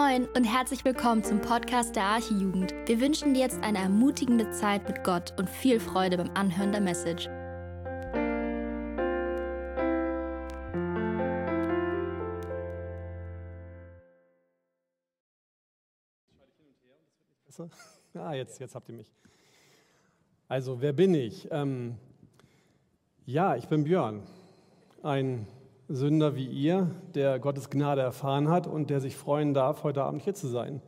Moin und herzlich willkommen zum Podcast der Archijugend. Wir wünschen dir jetzt eine ermutigende Zeit mit Gott und viel Freude beim Anhören der Message. Ah, jetzt, jetzt habt ihr mich. Also, wer bin ich? Ähm, ja, ich bin Björn, ein Sünder wie ihr, der Gottes Gnade erfahren hat und der sich freuen darf, heute Abend hier zu sein.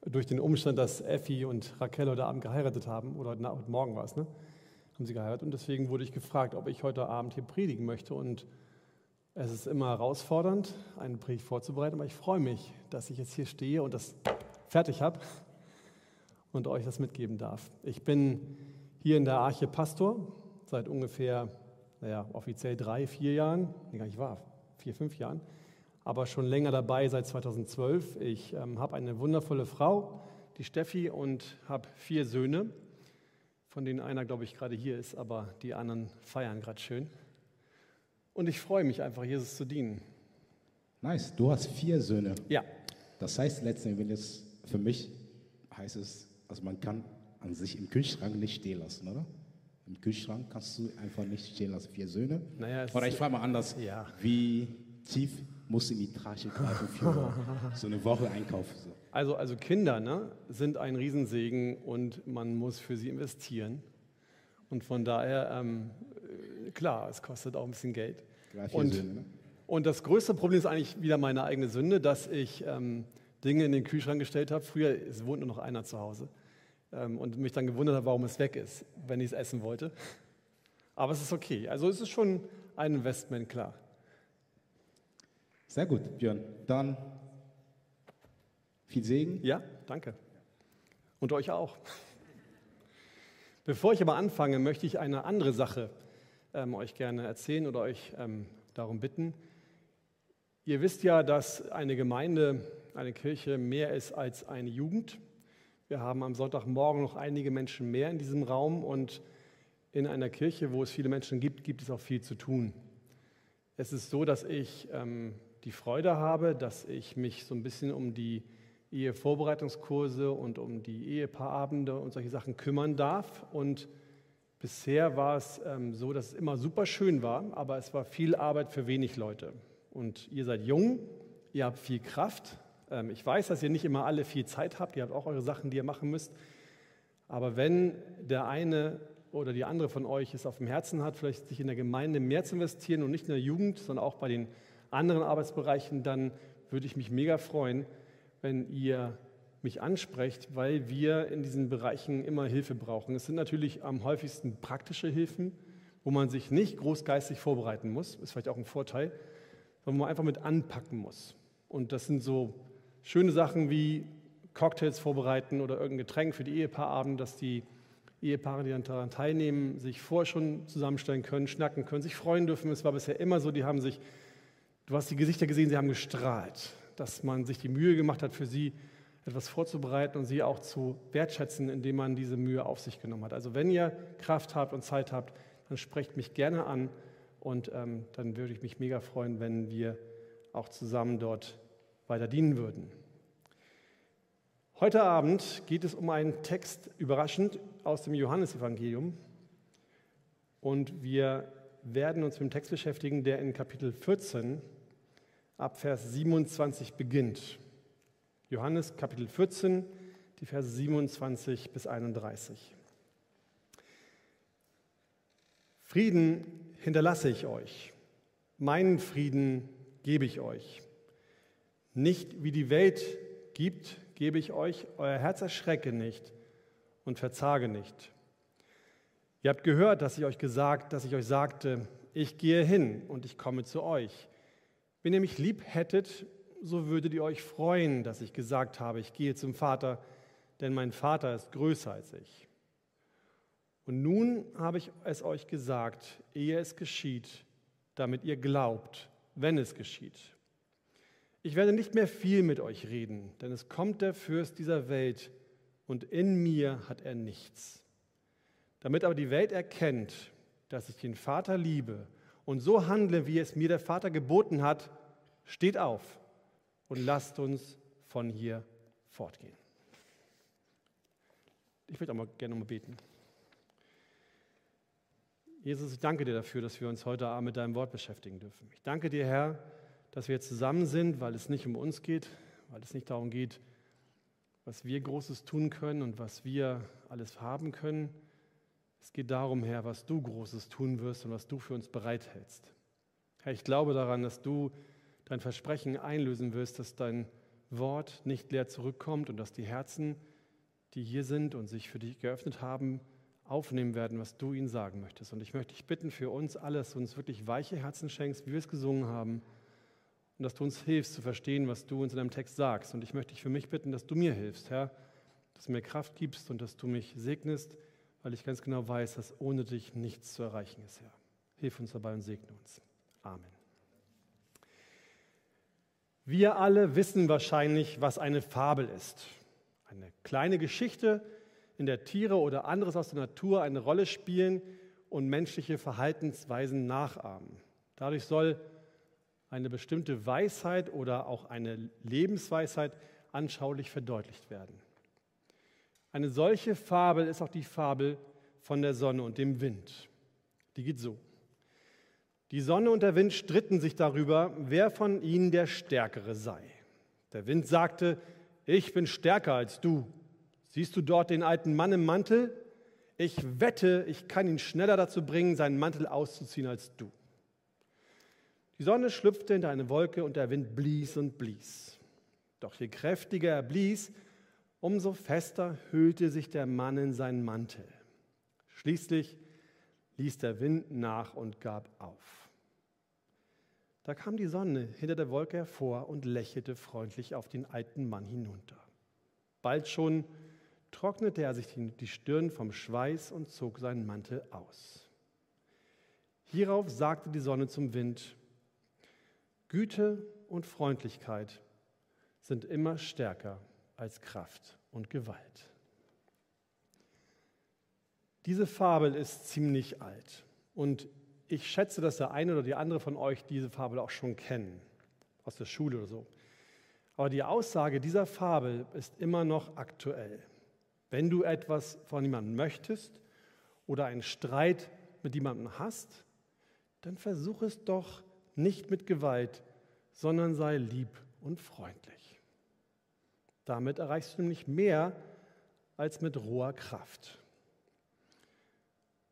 Durch den Umstand, dass Effi und Raquel heute Abend geheiratet haben, oder heute Morgen war es, ne? haben sie geheiratet. Und deswegen wurde ich gefragt, ob ich heute Abend hier predigen möchte. Und es ist immer herausfordernd, eine Predigt vorzubereiten, aber ich freue mich, dass ich jetzt hier stehe und das fertig habe und euch das mitgeben darf. Ich bin hier in der Arche Pastor seit ungefähr naja, offiziell drei, vier Jahren, nee, gar nicht wahr, vier, fünf Jahren, aber schon länger dabei seit 2012. Ich ähm, habe eine wundervolle Frau, die Steffi, und habe vier Söhne, von denen einer, glaube ich, gerade hier ist, aber die anderen feiern gerade schön. Und ich freue mich einfach, Jesus zu dienen. Nice, du hast vier Söhne. Ja. Das heißt letztendlich, für mich heißt es, also man kann an sich im Kühlschrank nicht stehen lassen, oder? Im Kühlschrank kannst du einfach nicht stehen lassen. Vier Söhne. Naja, Oder ich frage mal anders. Ja. Wie tief musst du in die Tasche greifen für so eine Woche Einkauf? Also, also Kinder ne, sind ein Riesensegen und man muss für sie investieren. Und von daher, ähm, klar, es kostet auch ein bisschen Geld. Und, Söhne, ne? und das größte Problem ist eigentlich wieder meine eigene Sünde, dass ich ähm, Dinge in den Kühlschrank gestellt habe. Früher, es wohnt nur noch einer zu Hause und mich dann gewundert habe, warum es weg ist, wenn ich es essen wollte. Aber es ist okay. Also es ist schon ein Investment, klar. Sehr gut, Björn. Dann viel Segen. Ja, danke. Und euch auch. Bevor ich aber anfange, möchte ich eine andere Sache ähm, euch gerne erzählen oder euch ähm, darum bitten. Ihr wisst ja, dass eine Gemeinde, eine Kirche mehr ist als eine Jugend. Wir haben am Sonntagmorgen noch einige Menschen mehr in diesem Raum und in einer Kirche, wo es viele Menschen gibt, gibt es auch viel zu tun. Es ist so, dass ich ähm, die Freude habe, dass ich mich so ein bisschen um die Ehevorbereitungskurse und um die Ehepaarabende und solche Sachen kümmern darf. Und bisher war es ähm, so, dass es immer super schön war, aber es war viel Arbeit für wenig Leute. Und ihr seid jung, ihr habt viel Kraft, ich weiß, dass ihr nicht immer alle viel Zeit habt, ihr habt auch eure Sachen, die ihr machen müsst. Aber wenn der eine oder die andere von euch es auf dem Herzen hat, vielleicht sich in der Gemeinde mehr zu investieren und nicht in der Jugend, sondern auch bei den anderen Arbeitsbereichen, dann würde ich mich mega freuen, wenn ihr mich ansprecht, weil wir in diesen Bereichen immer Hilfe brauchen. Es sind natürlich am häufigsten praktische Hilfen, wo man sich nicht großgeistig vorbereiten muss, ist vielleicht auch ein Vorteil, sondern wo man einfach mit anpacken muss. Und das sind so schöne Sachen wie Cocktails vorbereiten oder irgendein Getränk für die Ehepaarabend, dass die Ehepaare, die daran teilnehmen, sich vorher schon zusammenstellen können, schnacken können, sich freuen dürfen. Es war bisher immer so, die haben sich, du hast die Gesichter gesehen, sie haben gestrahlt, dass man sich die Mühe gemacht hat, für sie etwas vorzubereiten und sie auch zu wertschätzen, indem man diese Mühe auf sich genommen hat. Also wenn ihr Kraft habt und Zeit habt, dann sprecht mich gerne an und ähm, dann würde ich mich mega freuen, wenn wir auch zusammen dort weiter dienen würden. Heute Abend geht es um einen Text, überraschend, aus dem Johannesevangelium. Und wir werden uns mit dem Text beschäftigen, der in Kapitel 14 ab Vers 27 beginnt. Johannes Kapitel 14, die Verse 27 bis 31. Frieden hinterlasse ich euch, meinen Frieden gebe ich euch. Nicht wie die Welt gibt, gebe ich euch, euer Herz erschrecke nicht und verzage nicht. Ihr habt gehört, dass ich euch gesagt, dass ich euch sagte, ich gehe hin und ich komme zu euch. Wenn ihr mich lieb hättet, so würdet ihr euch freuen, dass ich gesagt habe, ich gehe zum Vater, denn mein Vater ist größer als ich. Und nun habe ich es euch gesagt, ehe es geschieht, damit ihr glaubt, wenn es geschieht. Ich werde nicht mehr viel mit euch reden, denn es kommt der Fürst dieser Welt und in mir hat er nichts. Damit aber die Welt erkennt, dass ich den Vater liebe und so handle, wie es mir der Vater geboten hat, steht auf und lasst uns von hier fortgehen. Ich würde auch mal gerne mal beten. Jesus, ich danke dir dafür, dass wir uns heute Abend mit deinem Wort beschäftigen dürfen. Ich danke dir, Herr, dass wir zusammen sind, weil es nicht um uns geht, weil es nicht darum geht, was wir Großes tun können und was wir alles haben können. Es geht darum, Herr, was du Großes tun wirst und was du für uns bereithältst. Herr, ich glaube daran, dass du dein Versprechen einlösen wirst, dass dein Wort nicht leer zurückkommt und dass die Herzen, die hier sind und sich für dich geöffnet haben, aufnehmen werden, was du ihnen sagen möchtest. Und ich möchte dich bitten für uns alle, dass du uns wirklich weiche Herzen schenkst, wie wir es gesungen haben, und dass du uns hilfst zu verstehen, was du uns in deinem Text sagst. Und ich möchte dich für mich bitten, dass du mir hilfst, Herr, dass du mir Kraft gibst und dass du mich segnest, weil ich ganz genau weiß, dass ohne dich nichts zu erreichen ist, Herr. Hilf uns dabei und segne uns. Amen. Wir alle wissen wahrscheinlich, was eine Fabel ist. Eine kleine Geschichte, in der Tiere oder anderes aus der Natur eine Rolle spielen und menschliche Verhaltensweisen nachahmen. Dadurch soll eine bestimmte Weisheit oder auch eine Lebensweisheit anschaulich verdeutlicht werden. Eine solche Fabel ist auch die Fabel von der Sonne und dem Wind. Die geht so. Die Sonne und der Wind stritten sich darüber, wer von ihnen der Stärkere sei. Der Wind sagte, ich bin stärker als du. Siehst du dort den alten Mann im Mantel? Ich wette, ich kann ihn schneller dazu bringen, seinen Mantel auszuziehen als du. Die Sonne schlüpfte hinter eine Wolke und der Wind blies und blies. Doch je kräftiger er blies, umso fester hüllte sich der Mann in seinen Mantel. Schließlich ließ der Wind nach und gab auf. Da kam die Sonne hinter der Wolke hervor und lächelte freundlich auf den alten Mann hinunter. Bald schon trocknete er sich die Stirn vom Schweiß und zog seinen Mantel aus. Hierauf sagte die Sonne zum Wind, Güte und Freundlichkeit sind immer stärker als Kraft und Gewalt. Diese Fabel ist ziemlich alt und ich schätze, dass der eine oder die andere von euch diese Fabel auch schon kennen, aus der Schule oder so. Aber die Aussage dieser Fabel ist immer noch aktuell. Wenn du etwas von jemandem möchtest oder einen Streit mit jemandem hast, dann versuch es doch nicht mit Gewalt, sondern sei lieb und freundlich. Damit erreichst du nämlich mehr als mit roher Kraft.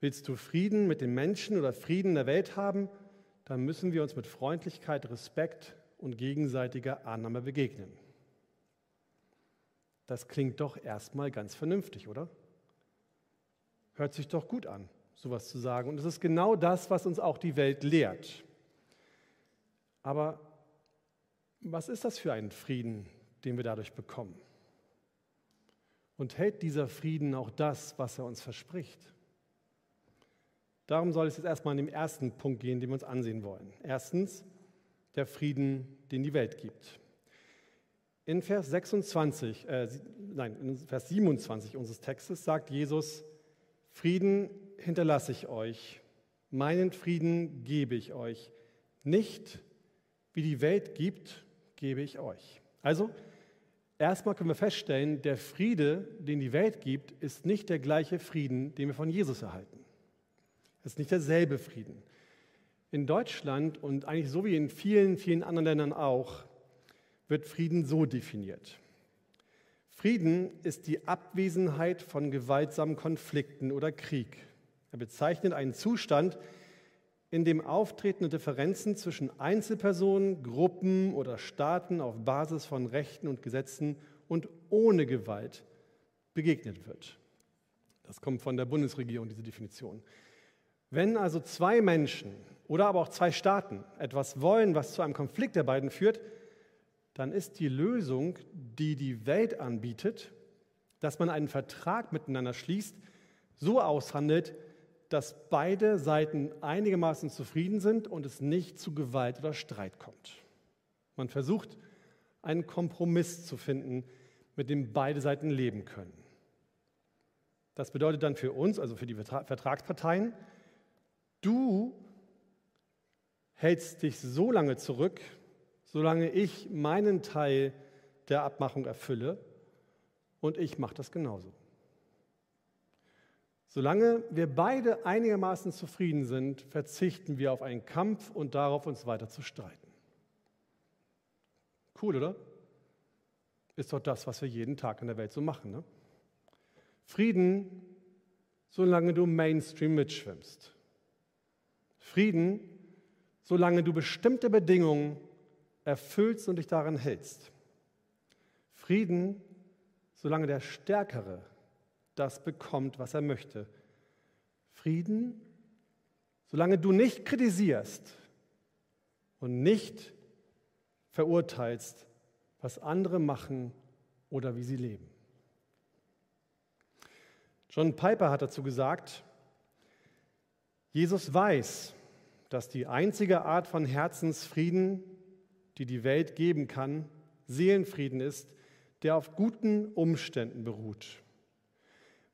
Willst du Frieden mit den Menschen oder Frieden in der Welt haben, dann müssen wir uns mit Freundlichkeit, Respekt und gegenseitiger Annahme begegnen. Das klingt doch erstmal ganz vernünftig, oder? Hört sich doch gut an, sowas zu sagen. Und es ist genau das, was uns auch die Welt lehrt. Aber was ist das für ein Frieden, den wir dadurch bekommen? Und hält dieser Frieden auch das, was er uns verspricht? Darum soll es jetzt erstmal in dem ersten Punkt gehen, den wir uns ansehen wollen. Erstens, der Frieden, den die Welt gibt. In Vers 26, äh, nein, in Vers 27 unseres Textes sagt Jesus, Frieden hinterlasse ich euch, meinen Frieden gebe ich euch, nicht wie die Welt gibt, gebe ich euch. Also, erstmal können wir feststellen, der Friede, den die Welt gibt, ist nicht der gleiche Frieden, den wir von Jesus erhalten. Es ist nicht derselbe Frieden. In Deutschland und eigentlich so wie in vielen, vielen anderen Ländern auch, wird Frieden so definiert. Frieden ist die Abwesenheit von gewaltsamen Konflikten oder Krieg. Er bezeichnet einen Zustand, in dem auftretende Differenzen zwischen Einzelpersonen, Gruppen oder Staaten auf Basis von Rechten und Gesetzen und ohne Gewalt begegnet wird. Das kommt von der Bundesregierung, diese Definition. Wenn also zwei Menschen oder aber auch zwei Staaten etwas wollen, was zu einem Konflikt der beiden führt, dann ist die Lösung, die die Welt anbietet, dass man einen Vertrag miteinander schließt, so aushandelt, dass beide Seiten einigermaßen zufrieden sind und es nicht zu Gewalt oder Streit kommt. Man versucht, einen Kompromiss zu finden, mit dem beide Seiten leben können. Das bedeutet dann für uns, also für die Vertragsparteien, du hältst dich so lange zurück, solange ich meinen Teil der Abmachung erfülle und ich mache das genauso. Solange wir beide einigermaßen zufrieden sind, verzichten wir auf einen Kampf und darauf, uns weiter zu streiten. Cool, oder? Ist doch das, was wir jeden Tag in der Welt so machen. Ne? Frieden, solange du Mainstream mitschwimmst. Frieden, solange du bestimmte Bedingungen erfüllst und dich daran hältst. Frieden, solange der Stärkere das bekommt, was er möchte. Frieden, solange du nicht kritisierst und nicht verurteilst, was andere machen oder wie sie leben. John Piper hat dazu gesagt, Jesus weiß, dass die einzige Art von Herzensfrieden, die die Welt geben kann, Seelenfrieden ist, der auf guten Umständen beruht.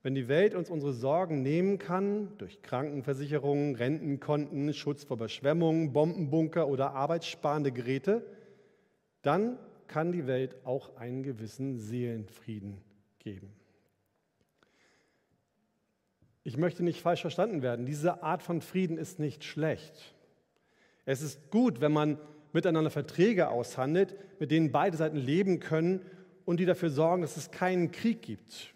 Wenn die Welt uns unsere Sorgen nehmen kann, durch Krankenversicherungen, Rentenkonten, Schutz vor Überschwemmungen, Bombenbunker oder arbeitssparende Geräte, dann kann die Welt auch einen gewissen Seelenfrieden geben. Ich möchte nicht falsch verstanden werden. Diese Art von Frieden ist nicht schlecht. Es ist gut, wenn man miteinander Verträge aushandelt, mit denen beide Seiten leben können und die dafür sorgen, dass es keinen Krieg gibt.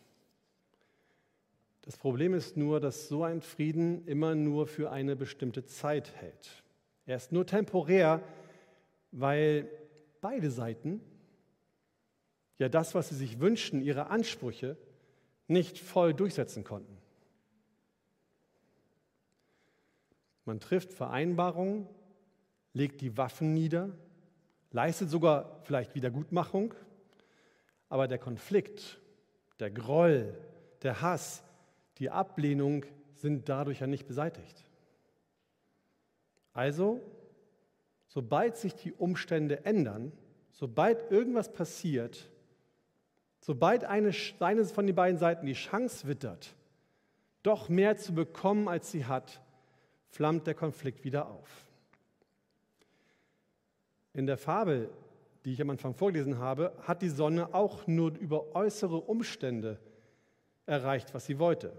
Das Problem ist nur, dass so ein Frieden immer nur für eine bestimmte Zeit hält. Er ist nur temporär, weil beide Seiten ja das, was sie sich wünschen, ihre Ansprüche, nicht voll durchsetzen konnten. Man trifft Vereinbarungen, legt die Waffen nieder, leistet sogar vielleicht Wiedergutmachung, aber der Konflikt, der Groll, der Hass, die Ablehnung sind dadurch ja nicht beseitigt. Also, sobald sich die Umstände ändern, sobald irgendwas passiert, sobald eine, eines von den beiden Seiten die Chance wittert, doch mehr zu bekommen, als sie hat, flammt der Konflikt wieder auf. In der Fabel, die ich am Anfang vorgelesen habe, hat die Sonne auch nur über äußere Umstände erreicht, was sie wollte.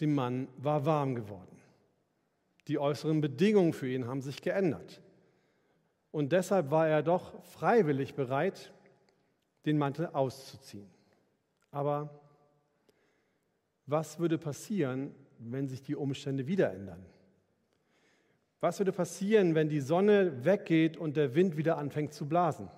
Dem Mann war warm geworden. Die äußeren Bedingungen für ihn haben sich geändert. Und deshalb war er doch freiwillig bereit, den Mantel auszuziehen. Aber was würde passieren, wenn sich die Umstände wieder ändern? Was würde passieren, wenn die Sonne weggeht und der Wind wieder anfängt zu blasen?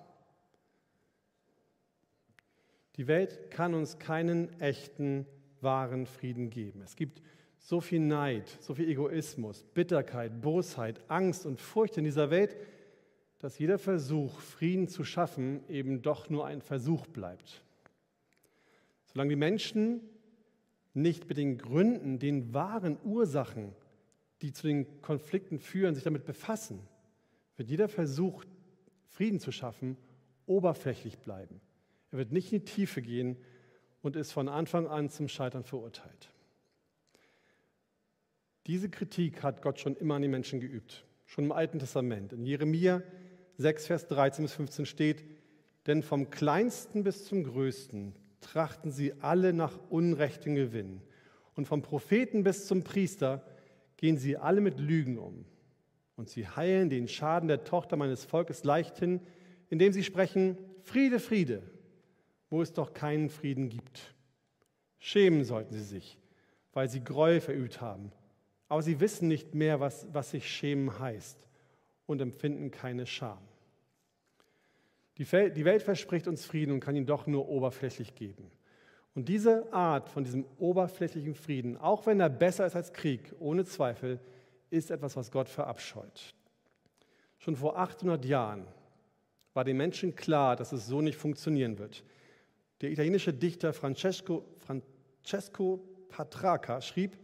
Die Welt kann uns keinen echten wahren Frieden geben. Es gibt so viel Neid, so viel Egoismus, Bitterkeit, Bosheit, Angst und Furcht in dieser Welt, dass jeder Versuch, Frieden zu schaffen, eben doch nur ein Versuch bleibt. Solange die Menschen nicht mit den Gründen, den wahren Ursachen, die zu den Konflikten führen, sich damit befassen, wird jeder Versuch, Frieden zu schaffen, oberflächlich bleiben. Er wird nicht in die Tiefe gehen und ist von Anfang an zum Scheitern verurteilt. Diese Kritik hat Gott schon immer an die Menschen geübt, schon im Alten Testament. In Jeremia 6, Vers 13 bis 15 steht, denn vom kleinsten bis zum größten trachten sie alle nach unrechtem Gewinn. Und vom Propheten bis zum Priester gehen sie alle mit Lügen um. Und sie heilen den Schaden der Tochter meines Volkes leichthin, indem sie sprechen, Friede, Friede, wo es doch keinen Frieden gibt. Schämen sollten sie sich, weil sie Gräuel verübt haben. Aber sie wissen nicht mehr, was, was sich schämen heißt und empfinden keine Scham. Die, die Welt verspricht uns Frieden und kann ihn doch nur oberflächlich geben. Und diese Art von diesem oberflächlichen Frieden, auch wenn er besser ist als Krieg, ohne Zweifel, ist etwas, was Gott verabscheut. Schon vor 800 Jahren war den Menschen klar, dass es so nicht funktionieren wird. Der italienische Dichter Francesco, Francesco Patraca schrieb,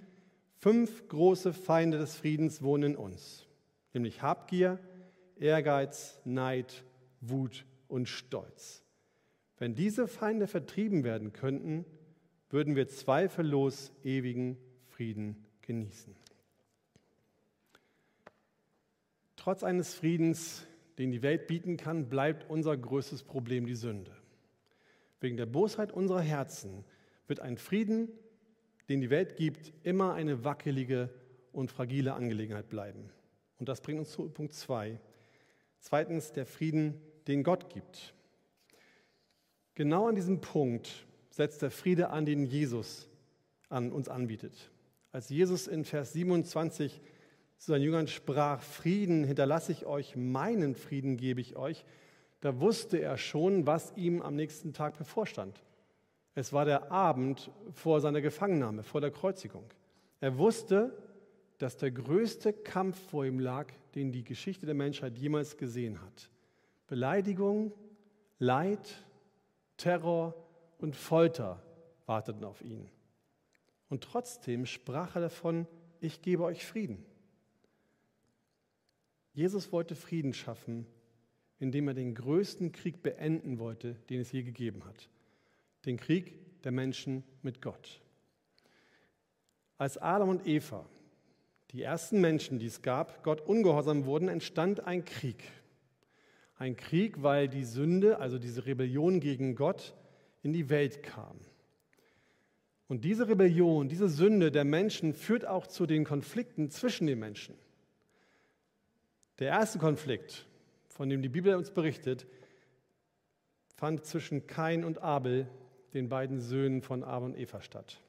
fünf große Feinde des Friedens wohnen in uns, nämlich Habgier, Ehrgeiz, Neid, Wut und Stolz. Wenn diese Feinde vertrieben werden könnten, würden wir zweifellos ewigen Frieden genießen. Trotz eines Friedens, den die Welt bieten kann, bleibt unser größtes Problem die Sünde. Wegen der Bosheit unserer Herzen, wird ein Frieden, den die Welt gibt, immer eine wackelige und fragile Angelegenheit bleiben. Und das bringt uns zu Punkt 2. Zweitens der Frieden, den Gott gibt. Genau an diesem Punkt setzt der Friede an, den Jesus an uns anbietet. Als Jesus in Vers 27 zu seinen Jüngern sprach, Frieden hinterlasse ich euch, meinen Frieden gebe ich euch, da wusste er schon, was ihm am nächsten Tag bevorstand. Es war der Abend vor seiner Gefangennahme, vor der Kreuzigung. Er wusste, dass der größte Kampf vor ihm lag, den die Geschichte der Menschheit jemals gesehen hat. Beleidigung, Leid, Terror und Folter warteten auf ihn. Und trotzdem sprach er davon, ich gebe euch Frieden. Jesus wollte Frieden schaffen, indem er den größten Krieg beenden wollte, den es je gegeben hat. Den Krieg der Menschen mit Gott. Als Adam und Eva, die ersten Menschen, die es gab, Gott ungehorsam wurden, entstand ein Krieg. Ein Krieg, weil die Sünde, also diese Rebellion gegen Gott, in die Welt kam. Und diese Rebellion, diese Sünde der Menschen führt auch zu den Konflikten zwischen den Menschen. Der erste Konflikt, von dem die Bibel uns berichtet, fand zwischen Kain und Abel, den beiden Söhnen von Adam und Eva, statt.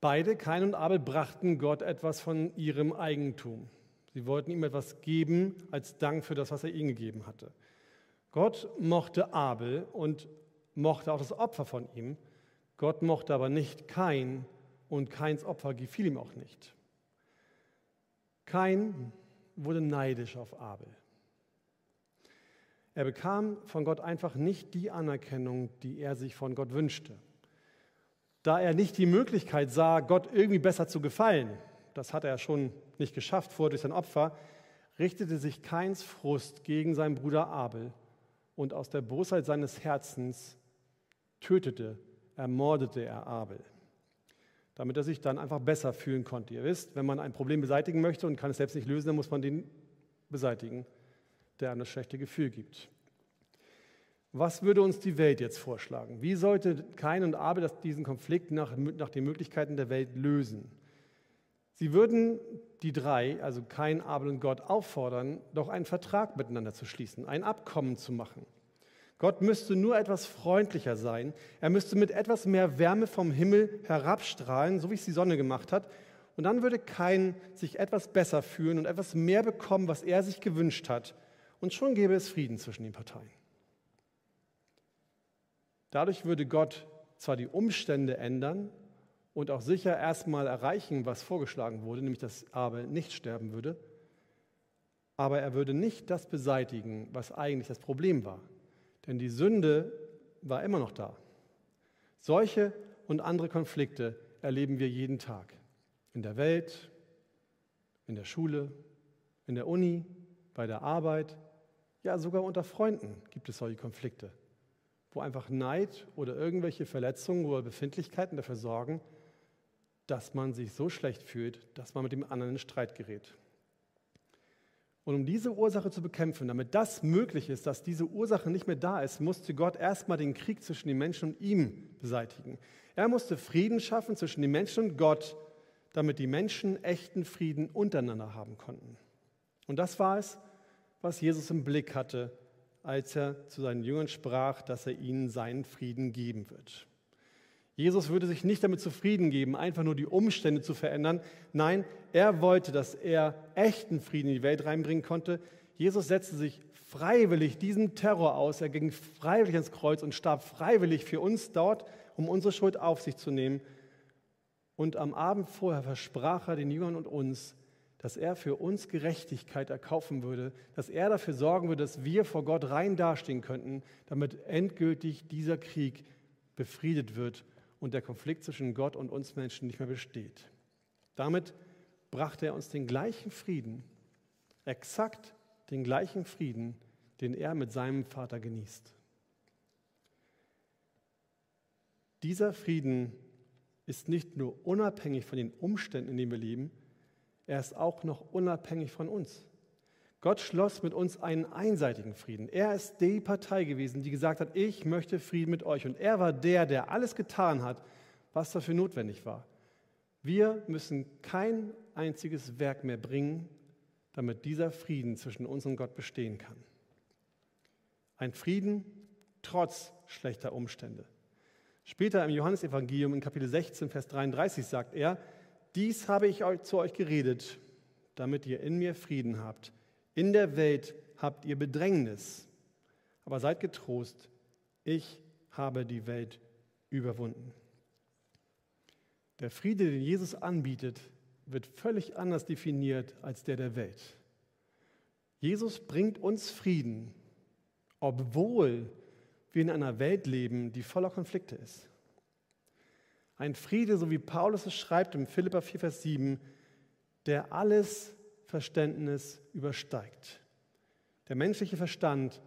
Beide, Kain und Abel, brachten Gott etwas von ihrem Eigentum. Sie wollten ihm etwas geben als Dank für das, was er ihnen gegeben hatte. Gott mochte Abel und mochte auch das Opfer von ihm. Gott mochte aber nicht Kain und Kains Opfer gefiel ihm auch nicht. Kain wurde neidisch auf Abel. Er bekam von Gott einfach nicht die Anerkennung, die er sich von Gott wünschte. Da er nicht die Möglichkeit sah, Gott irgendwie besser zu gefallen, das hat er schon nicht geschafft vor durch sein Opfer, richtete sich Kains Frust gegen seinen Bruder Abel und aus der Bosheit seines Herzens tötete, ermordete er Abel damit er sich dann einfach besser fühlen konnte. Ihr wisst, wenn man ein Problem beseitigen möchte und kann es selbst nicht lösen, dann muss man den beseitigen, der einem das schlechte Gefühl gibt. Was würde uns die Welt jetzt vorschlagen? Wie sollte Kain und Abel diesen Konflikt nach, nach den Möglichkeiten der Welt lösen? Sie würden die drei, also Kain, Abel und Gott, auffordern, doch einen Vertrag miteinander zu schließen, ein Abkommen zu machen. Gott müsste nur etwas freundlicher sein. Er müsste mit etwas mehr Wärme vom Himmel herabstrahlen, so wie es die Sonne gemacht hat. Und dann würde kein sich etwas besser fühlen und etwas mehr bekommen, was er sich gewünscht hat. Und schon gäbe es Frieden zwischen den Parteien. Dadurch würde Gott zwar die Umstände ändern und auch sicher erstmal erreichen, was vorgeschlagen wurde, nämlich dass Abel nicht sterben würde, aber er würde nicht das beseitigen, was eigentlich das Problem war. Denn die Sünde war immer noch da. Solche und andere Konflikte erleben wir jeden Tag. In der Welt, in der Schule, in der Uni, bei der Arbeit, ja sogar unter Freunden gibt es solche Konflikte, wo einfach Neid oder irgendwelche Verletzungen oder Befindlichkeiten dafür sorgen, dass man sich so schlecht fühlt, dass man mit dem anderen in Streit gerät. Und um diese Ursache zu bekämpfen, damit das möglich ist, dass diese Ursache nicht mehr da ist, musste Gott erstmal den Krieg zwischen den Menschen und ihm beseitigen. Er musste Frieden schaffen zwischen den Menschen und Gott, damit die Menschen echten Frieden untereinander haben konnten. Und das war es, was Jesus im Blick hatte, als er zu seinen Jüngern sprach, dass er ihnen seinen Frieden geben wird. Jesus würde sich nicht damit zufrieden geben, einfach nur die Umstände zu verändern. Nein, er wollte, dass er echten Frieden in die Welt reinbringen konnte. Jesus setzte sich freiwillig diesen Terror aus. Er ging freiwillig ans Kreuz und starb freiwillig für uns dort, um unsere Schuld auf sich zu nehmen. Und am Abend vorher versprach er den Jüngern und uns, dass er für uns Gerechtigkeit erkaufen würde, dass er dafür sorgen würde, dass wir vor Gott rein dastehen könnten, damit endgültig dieser Krieg befriedet wird und der Konflikt zwischen Gott und uns Menschen nicht mehr besteht. Damit brachte er uns den gleichen Frieden, exakt den gleichen Frieden, den er mit seinem Vater genießt. Dieser Frieden ist nicht nur unabhängig von den Umständen, in denen wir leben, er ist auch noch unabhängig von uns. Gott schloss mit uns einen einseitigen Frieden. Er ist die Partei gewesen, die gesagt hat, ich möchte Frieden mit euch. Und er war der, der alles getan hat, was dafür notwendig war. Wir müssen kein einziges Werk mehr bringen, damit dieser Frieden zwischen uns und Gott bestehen kann. Ein Frieden trotz schlechter Umstände. Später im Johannesevangelium in Kapitel 16, Vers 33 sagt er, dies habe ich zu euch geredet, damit ihr in mir Frieden habt. In der Welt habt ihr Bedrängnis, aber seid getrost, ich habe die Welt überwunden. Der Friede, den Jesus anbietet, wird völlig anders definiert als der der Welt. Jesus bringt uns Frieden, obwohl wir in einer Welt leben, die voller Konflikte ist. Ein Friede, so wie Paulus es schreibt im Philippa 4, Vers 7, der alles Verständnis übersteigt. Der menschliche Verstand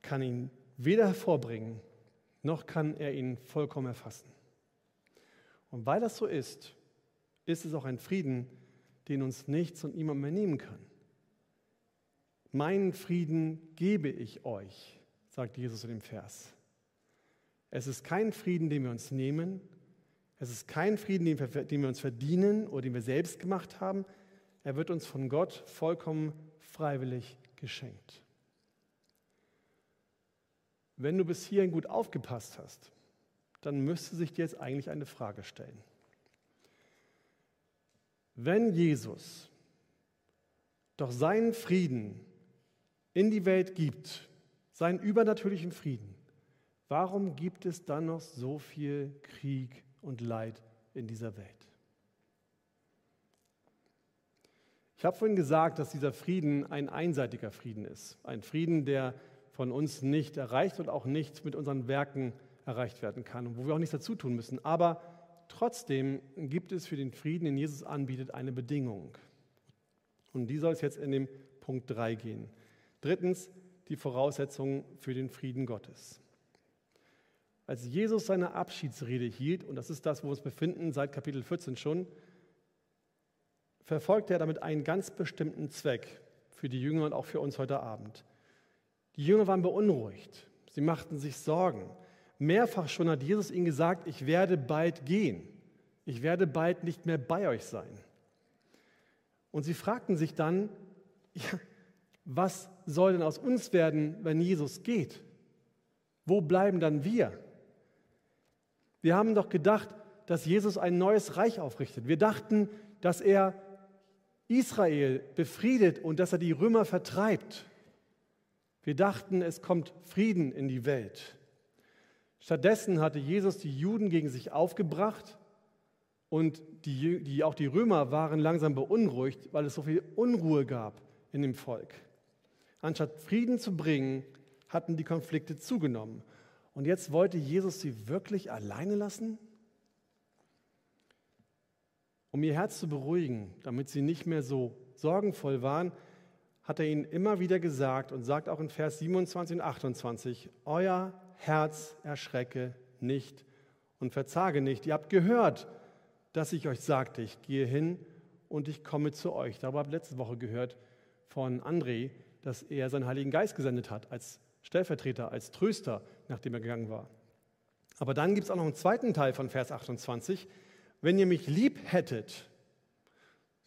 kann ihn weder hervorbringen, noch kann er ihn vollkommen erfassen. Und weil das so ist, ist es auch ein Frieden, den uns nichts und niemand mehr nehmen kann. Meinen Frieden gebe ich euch, sagt Jesus in dem Vers. Es ist kein Frieden, den wir uns nehmen. Es ist kein Frieden, den wir, den wir uns verdienen oder den wir selbst gemacht haben. Er wird uns von Gott vollkommen freiwillig geschenkt. Wenn du bis hierhin gut aufgepasst hast, dann müsste sich dir jetzt eigentlich eine Frage stellen. Wenn Jesus doch seinen Frieden in die Welt gibt, seinen übernatürlichen Frieden, warum gibt es dann noch so viel Krieg und Leid in dieser Welt? Ich habe vorhin gesagt, dass dieser Frieden ein einseitiger Frieden ist. Ein Frieden, der von uns nicht erreicht und auch nicht mit unseren Werken erreicht werden kann und wo wir auch nichts dazu tun müssen. Aber trotzdem gibt es für den Frieden, den Jesus anbietet, eine Bedingung. Und die soll es jetzt in dem Punkt 3 gehen. Drittens, die Voraussetzungen für den Frieden Gottes. Als Jesus seine Abschiedsrede hielt, und das ist das, wo wir uns befinden, seit Kapitel 14 schon, verfolgt er damit einen ganz bestimmten Zweck für die Jünger und auch für uns heute Abend. Die Jünger waren beunruhigt, sie machten sich Sorgen. Mehrfach schon hat Jesus ihnen gesagt, ich werde bald gehen, ich werde bald nicht mehr bei euch sein. Und sie fragten sich dann, ja, was soll denn aus uns werden, wenn Jesus geht? Wo bleiben dann wir? Wir haben doch gedacht, dass Jesus ein neues Reich aufrichtet. Wir dachten, dass er Israel befriedet und dass er die Römer vertreibt. Wir dachten, es kommt Frieden in die Welt. Stattdessen hatte Jesus die Juden gegen sich aufgebracht und die, die, auch die Römer waren langsam beunruhigt, weil es so viel Unruhe gab in dem Volk. Anstatt Frieden zu bringen, hatten die Konflikte zugenommen. Und jetzt wollte Jesus sie wirklich alleine lassen? Um ihr Herz zu beruhigen, damit sie nicht mehr so sorgenvoll waren, hat er ihnen immer wieder gesagt und sagt auch in Vers 27 und 28, Euer Herz erschrecke nicht und verzage nicht. Ihr habt gehört, dass ich euch sagte, ich gehe hin und ich komme zu euch. Darüber habe ich letzte Woche gehört von André, dass er seinen Heiligen Geist gesendet hat als Stellvertreter, als Tröster, nachdem er gegangen war. Aber dann gibt es auch noch einen zweiten Teil von Vers 28, wenn ihr mich lieb hättet,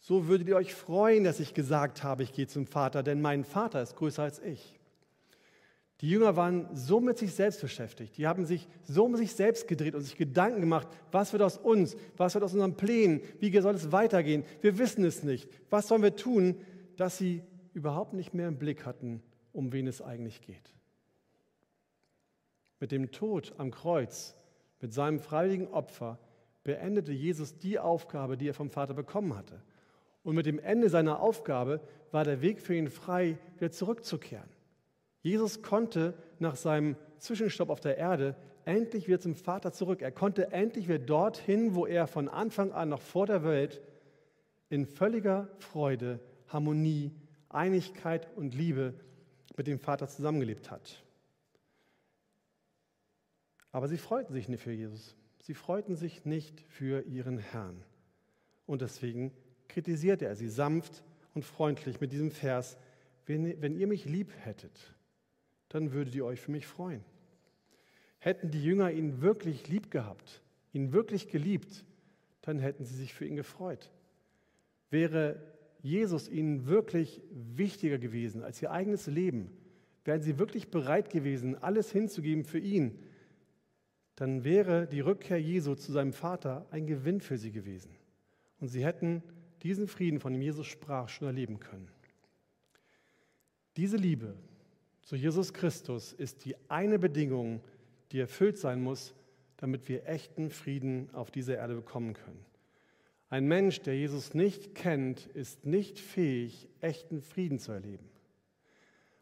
so würdet ihr euch freuen, dass ich gesagt habe, ich gehe zum Vater, denn mein Vater ist größer als ich. Die Jünger waren so mit sich selbst beschäftigt. Die haben sich so um sich selbst gedreht und sich Gedanken gemacht, was wird aus uns, was wird aus unseren Plänen, wie soll es weitergehen. Wir wissen es nicht. Was sollen wir tun, dass sie überhaupt nicht mehr im Blick hatten, um wen es eigentlich geht. Mit dem Tod am Kreuz, mit seinem freiwilligen Opfer, beendete Jesus die Aufgabe, die er vom Vater bekommen hatte. Und mit dem Ende seiner Aufgabe war der Weg für ihn frei, wieder zurückzukehren. Jesus konnte nach seinem Zwischenstopp auf der Erde endlich wieder zum Vater zurück. Er konnte endlich wieder dorthin, wo er von Anfang an, noch vor der Welt, in völliger Freude, Harmonie, Einigkeit und Liebe mit dem Vater zusammengelebt hat. Aber sie freuten sich nicht für Jesus. Sie freuten sich nicht für ihren Herrn. Und deswegen kritisierte er sie sanft und freundlich mit diesem Vers, wenn, wenn ihr mich lieb hättet, dann würdet ihr euch für mich freuen. Hätten die Jünger ihn wirklich lieb gehabt, ihn wirklich geliebt, dann hätten sie sich für ihn gefreut. Wäre Jesus ihnen wirklich wichtiger gewesen als ihr eigenes Leben, wären sie wirklich bereit gewesen, alles hinzugeben für ihn, dann wäre die Rückkehr Jesu zu seinem Vater ein Gewinn für sie gewesen. Und sie hätten diesen Frieden, von dem Jesus sprach, schon erleben können. Diese Liebe zu Jesus Christus ist die eine Bedingung, die erfüllt sein muss, damit wir echten Frieden auf dieser Erde bekommen können. Ein Mensch, der Jesus nicht kennt, ist nicht fähig, echten Frieden zu erleben.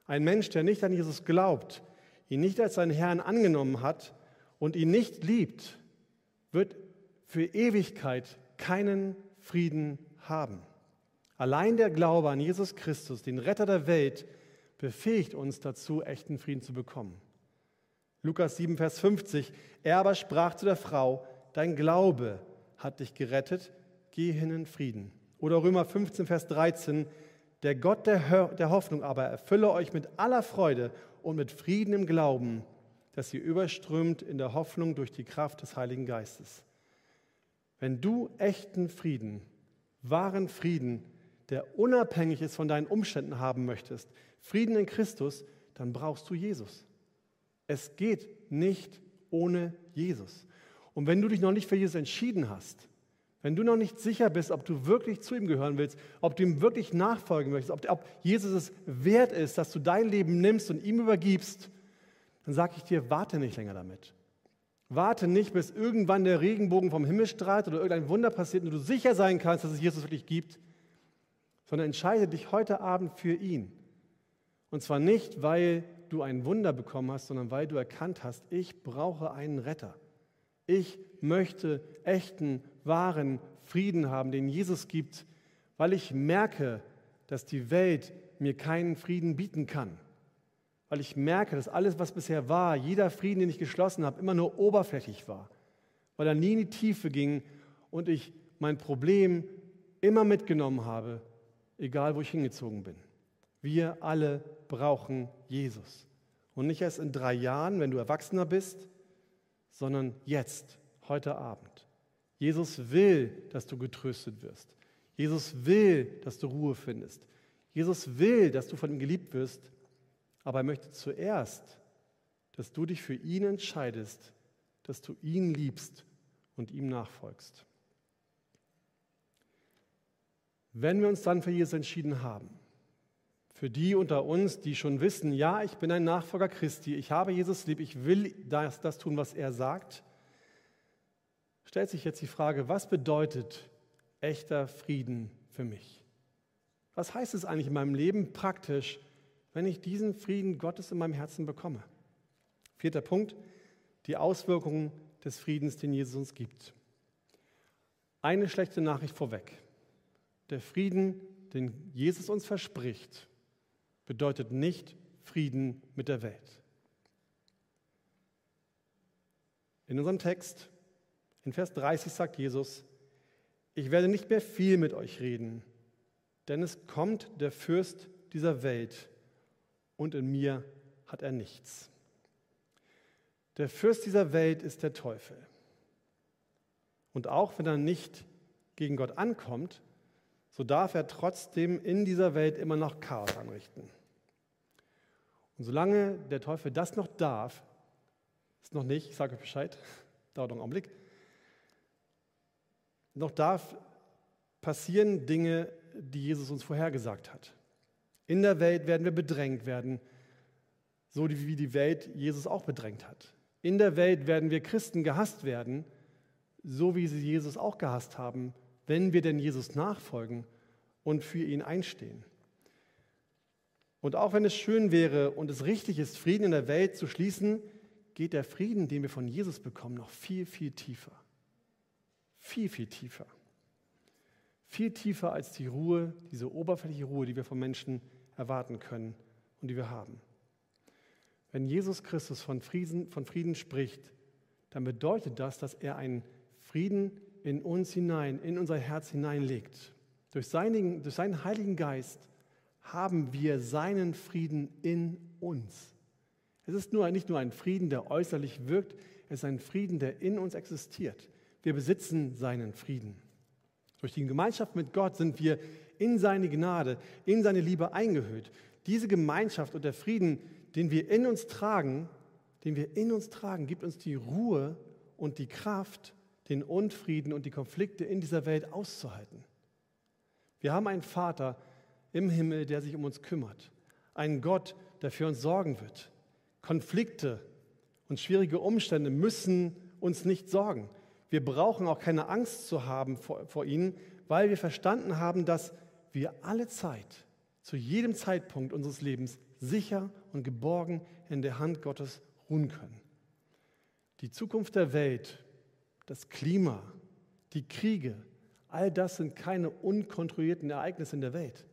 Ein Mensch, der nicht an Jesus glaubt, ihn nicht als seinen Herrn angenommen hat und ihn nicht liebt, wird für Ewigkeit keinen Frieden haben. Allein der Glaube an Jesus Christus, den Retter der Welt, befähigt uns dazu, echten Frieden zu bekommen. Lukas 7, Vers 50. Er aber sprach zu der Frau, dein Glaube hat dich gerettet, geh hin in Frieden. Oder Römer 15, Vers 13. Der Gott der, Hoffnung aber erfülle euch mit aller Freude und mit Frieden im Glauben, dass ihr überströmt in der Hoffnung durch die Kraft des Heiligen Geistes. Wenn du echten Frieden, wahren Frieden, der unabhängig ist von deinen Umständen haben möchtest, Frieden in Christus, dann brauchst du Jesus. Es geht nicht ohne Jesus. Und wenn du dich noch nicht für Jesus entschieden hast, wenn du noch nicht sicher bist, ob du wirklich zu ihm gehören willst, ob du ihm wirklich nachfolgen möchtest, ob Jesus es wert ist, dass du dein Leben nimmst und ihm übergibst, dann sage ich dir, warte nicht länger damit. Warte nicht, bis irgendwann der Regenbogen vom Himmel strahlt oder irgendein Wunder passiert und du sicher sein kannst, dass es Jesus wirklich gibt, sondern entscheide dich heute Abend für ihn. Und zwar nicht, weil du ein Wunder bekommen hast, sondern weil du erkannt hast, ich brauche einen Retter. Ich möchte echten, wahren Frieden haben, den Jesus gibt, weil ich merke, dass die Welt mir keinen Frieden bieten kann. Weil ich merke, dass alles, was bisher war, jeder Frieden, den ich geschlossen habe, immer nur oberflächlich war. Weil er nie in die Tiefe ging und ich mein Problem immer mitgenommen habe, egal wo ich hingezogen bin. Wir alle brauchen Jesus. Und nicht erst in drei Jahren, wenn du Erwachsener bist, sondern jetzt, heute Abend. Jesus will, dass du getröstet wirst. Jesus will, dass du Ruhe findest. Jesus will, dass du von ihm geliebt wirst. Aber er möchte zuerst, dass du dich für ihn entscheidest, dass du ihn liebst und ihm nachfolgst. Wenn wir uns dann für Jesus entschieden haben, für die unter uns, die schon wissen, ja, ich bin ein Nachfolger Christi, ich habe Jesus lieb, ich will das, das tun, was er sagt, stellt sich jetzt die Frage, was bedeutet echter Frieden für mich? Was heißt es eigentlich in meinem Leben praktisch, wenn ich diesen Frieden Gottes in meinem Herzen bekomme? Vierter Punkt, die Auswirkungen des Friedens, den Jesus uns gibt. Eine schlechte Nachricht vorweg. Der Frieden, den Jesus uns verspricht, bedeutet nicht Frieden mit der Welt. In unserem Text, in Vers 30 sagt Jesus, ich werde nicht mehr viel mit euch reden, denn es kommt der Fürst dieser Welt und in mir hat er nichts. Der Fürst dieser Welt ist der Teufel. Und auch wenn er nicht gegen Gott ankommt, so darf er trotzdem in dieser Welt immer noch Chaos anrichten. Und solange der Teufel das noch darf, ist noch nicht, ich sage euch Bescheid, dauert noch einen Augenblick, noch darf passieren Dinge, die Jesus uns vorhergesagt hat. In der Welt werden wir bedrängt werden, so wie die Welt Jesus auch bedrängt hat. In der Welt werden wir Christen gehasst werden, so wie sie Jesus auch gehasst haben, wenn wir denn Jesus nachfolgen und für ihn einstehen. Und auch wenn es schön wäre und es richtig ist, Frieden in der Welt zu schließen, geht der Frieden, den wir von Jesus bekommen, noch viel, viel tiefer. Viel, viel tiefer. Viel tiefer als die Ruhe, diese oberflächliche Ruhe, die wir von Menschen erwarten können und die wir haben. Wenn Jesus Christus von Frieden, von Frieden spricht, dann bedeutet das, dass er einen Frieden in uns hinein, in unser Herz hineinlegt. Durch seinen, durch seinen Heiligen Geist haben wir seinen Frieden in uns. Es ist nur, nicht nur ein Frieden, der äußerlich wirkt, es ist ein Frieden, der in uns existiert. Wir besitzen seinen Frieden. Durch die Gemeinschaft mit Gott sind wir in seine Gnade, in seine Liebe eingehüllt. Diese Gemeinschaft und der Frieden, den wir in uns tragen, den wir in uns tragen, gibt uns die Ruhe und die Kraft, den Unfrieden und die Konflikte in dieser Welt auszuhalten. Wir haben einen Vater im Himmel, der sich um uns kümmert. Einen Gott, der für uns sorgen wird. Konflikte und schwierige Umstände müssen uns nicht sorgen. Wir brauchen auch keine Angst zu haben vor, vor ihnen, weil wir verstanden haben, dass wir alle Zeit, zu jedem Zeitpunkt unseres Lebens sicher und geborgen in der Hand Gottes ruhen können. Die Zukunft der Welt, das Klima, die Kriege, all das sind keine unkontrollierten Ereignisse in der Welt.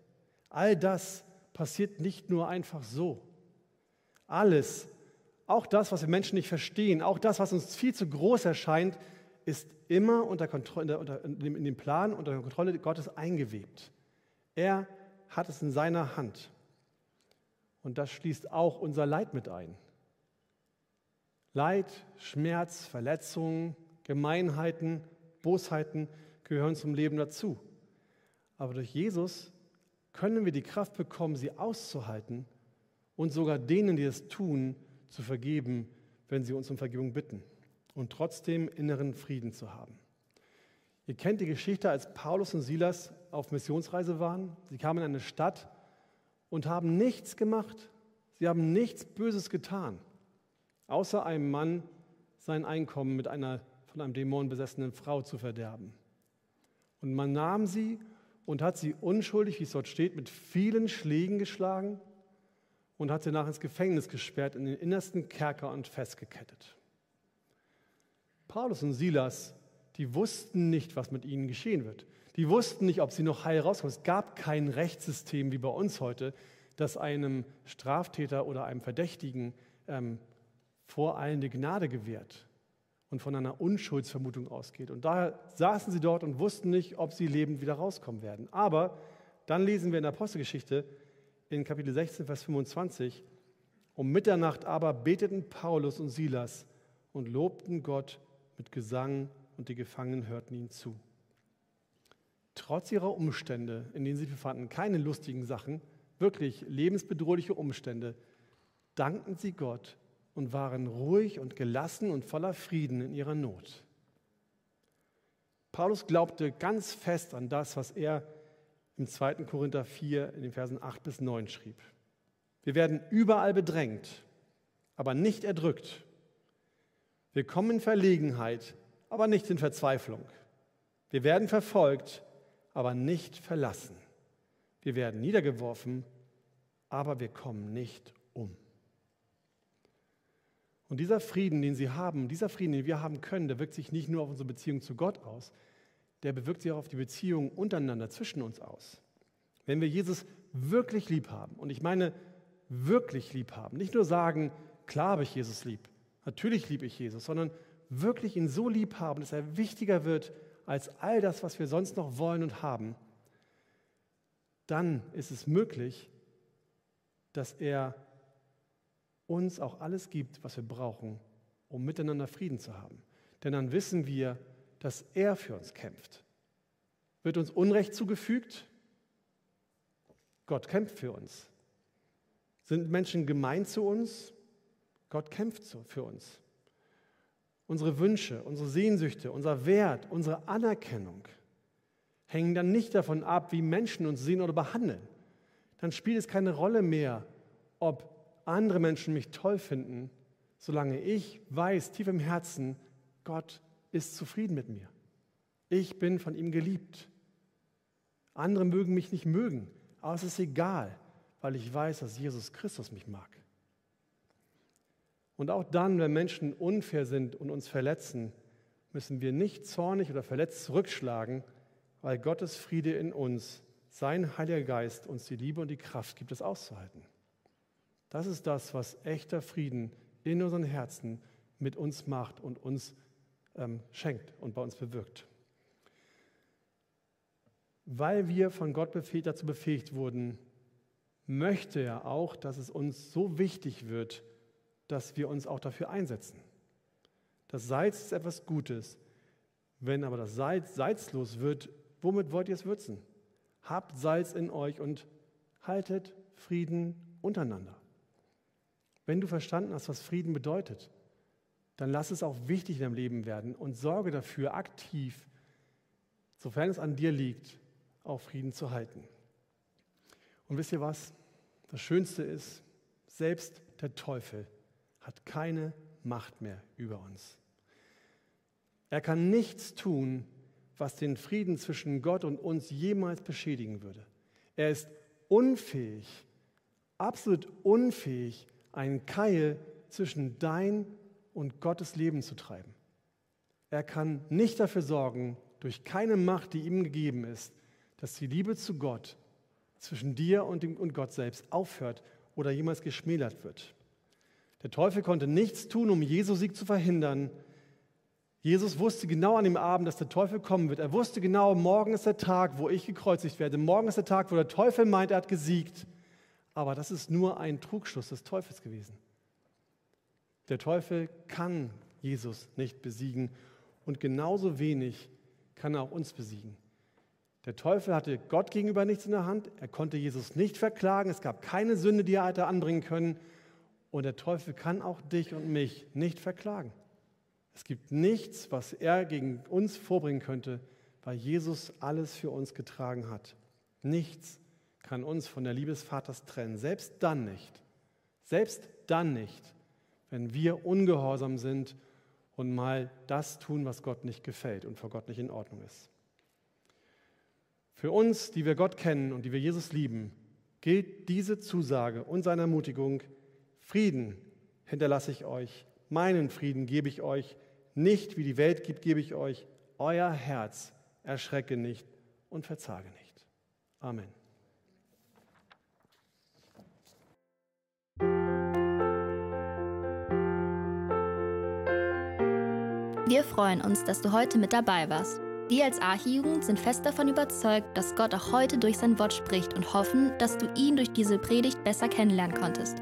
All das passiert nicht nur einfach so. Alles, auch das, was wir Menschen nicht verstehen, auch das, was uns viel zu groß erscheint, ist immer unter Kontrolle, unter, in den Plan unter der Kontrolle Gottes eingewebt. Er hat es in seiner Hand. Und das schließt auch unser Leid mit ein. Leid, Schmerz, Verletzungen, Gemeinheiten, Bosheiten gehören zum Leben dazu. Aber durch Jesus können wir die Kraft bekommen, sie auszuhalten und sogar denen, die es tun, zu vergeben, wenn sie uns um Vergebung bitten und trotzdem inneren Frieden zu haben. Ihr kennt die Geschichte, als Paulus und Silas auf Missionsreise waren. Sie kamen in eine Stadt und haben nichts gemacht. Sie haben nichts Böses getan, außer einem Mann sein Einkommen mit einer von einem Dämon besessenen Frau zu verderben. Und man nahm sie und hat sie unschuldig, wie es dort steht, mit vielen Schlägen geschlagen und hat sie nach ins Gefängnis gesperrt, in den innersten Kerker und festgekettet. Paulus und Silas, die wussten nicht, was mit ihnen geschehen wird. Die wussten nicht, ob sie noch heil rauskommen. Es gab kein Rechtssystem wie bei uns heute, das einem Straftäter oder einem Verdächtigen ähm, voreilende Gnade gewährt und von einer Unschuldsvermutung ausgeht. Und daher saßen sie dort und wussten nicht, ob sie lebend wieder rauskommen werden. Aber dann lesen wir in der Apostelgeschichte in Kapitel 16, Vers 25, um Mitternacht aber beteten Paulus und Silas und lobten Gott mit Gesang und die Gefangenen hörten ihnen zu. Trotz ihrer Umstände, in denen sie sich befanden, keine lustigen Sachen, wirklich lebensbedrohliche Umstände, dankten sie Gott und waren ruhig und gelassen und voller Frieden in ihrer Not. Paulus glaubte ganz fest an das, was er im 2. Korinther 4 in den Versen 8 bis 9 schrieb. Wir werden überall bedrängt, aber nicht erdrückt. Wir kommen in Verlegenheit, aber nicht in Verzweiflung. Wir werden verfolgt, aber nicht verlassen. Wir werden niedergeworfen, aber wir kommen nicht um. Und dieser Frieden, den sie haben, dieser Frieden, den wir haben können, der wirkt sich nicht nur auf unsere Beziehung zu Gott aus, der bewirkt sich auch auf die Beziehung untereinander zwischen uns aus. Wenn wir Jesus wirklich lieb haben, und ich meine wirklich lieb haben, nicht nur sagen, klar habe ich Jesus lieb, natürlich liebe ich Jesus, sondern wirklich ihn so lieb haben, dass er wichtiger wird als all das, was wir sonst noch wollen und haben, dann ist es möglich, dass er uns auch alles gibt, was wir brauchen, um miteinander Frieden zu haben. Denn dann wissen wir, dass er für uns kämpft. Wird uns Unrecht zugefügt? Gott kämpft für uns. Sind Menschen gemein zu uns? Gott kämpft für uns. Unsere Wünsche, unsere Sehnsüchte, unser Wert, unsere Anerkennung hängen dann nicht davon ab, wie Menschen uns sehen oder behandeln. Dann spielt es keine Rolle mehr, ob andere Menschen mich toll finden, solange ich weiß tief im Herzen, Gott ist zufrieden mit mir. Ich bin von ihm geliebt. Andere mögen mich nicht mögen, aber es ist egal, weil ich weiß, dass Jesus Christus mich mag. Und auch dann, wenn Menschen unfair sind und uns verletzen, müssen wir nicht zornig oder verletzt zurückschlagen, weil Gottes Friede in uns, sein Heiliger Geist uns die Liebe und die Kraft gibt, es auszuhalten. Das ist das, was echter Frieden in unseren Herzen mit uns macht und uns ähm, schenkt und bei uns bewirkt. Weil wir von Gott dazu befähigt wurden, möchte er auch, dass es uns so wichtig wird, dass wir uns auch dafür einsetzen. Das Salz ist etwas Gutes. Wenn aber das Salz salzlos wird, womit wollt ihr es würzen? Habt Salz in euch und haltet Frieden untereinander. Wenn du verstanden hast, was Frieden bedeutet, dann lass es auch wichtig in deinem Leben werden und sorge dafür aktiv, sofern es an dir liegt, auch Frieden zu halten. Und wisst ihr was? Das Schönste ist, selbst der Teufel hat keine Macht mehr über uns. Er kann nichts tun, was den Frieden zwischen Gott und uns jemals beschädigen würde. Er ist unfähig, absolut unfähig, einen Keil zwischen dein und Gottes Leben zu treiben. Er kann nicht dafür sorgen, durch keine Macht, die ihm gegeben ist, dass die Liebe zu Gott zwischen dir und, dem, und Gott selbst aufhört oder jemals geschmälert wird. Der Teufel konnte nichts tun, um Jesu Sieg zu verhindern. Jesus wusste genau an dem Abend, dass der Teufel kommen wird. Er wusste genau, morgen ist der Tag, wo ich gekreuzigt werde. Morgen ist der Tag, wo der Teufel meint, er hat gesiegt. Aber das ist nur ein Trugschluss des Teufels gewesen. Der Teufel kann Jesus nicht besiegen und genauso wenig kann er auch uns besiegen. Der Teufel hatte Gott gegenüber nichts in der Hand. Er konnte Jesus nicht verklagen. Es gab keine Sünde, die er hätte anbringen können. Und der Teufel kann auch dich und mich nicht verklagen. Es gibt nichts, was er gegen uns vorbringen könnte, weil Jesus alles für uns getragen hat. Nichts kann uns von der Liebe des Vaters trennen. Selbst dann nicht. Selbst dann nicht, wenn wir ungehorsam sind und mal das tun, was Gott nicht gefällt und vor Gott nicht in Ordnung ist. Für uns, die wir Gott kennen und die wir Jesus lieben, gilt diese Zusage und seine Ermutigung, Frieden hinterlasse ich euch, meinen Frieden gebe ich euch, nicht wie die Welt gibt, gebe ich euch, euer Herz erschrecke nicht und verzage nicht. Amen. Wir freuen uns, dass du heute mit dabei warst. Wir als Archijugend sind fest davon überzeugt, dass Gott auch heute durch sein Wort spricht und hoffen, dass du ihn durch diese Predigt besser kennenlernen konntest.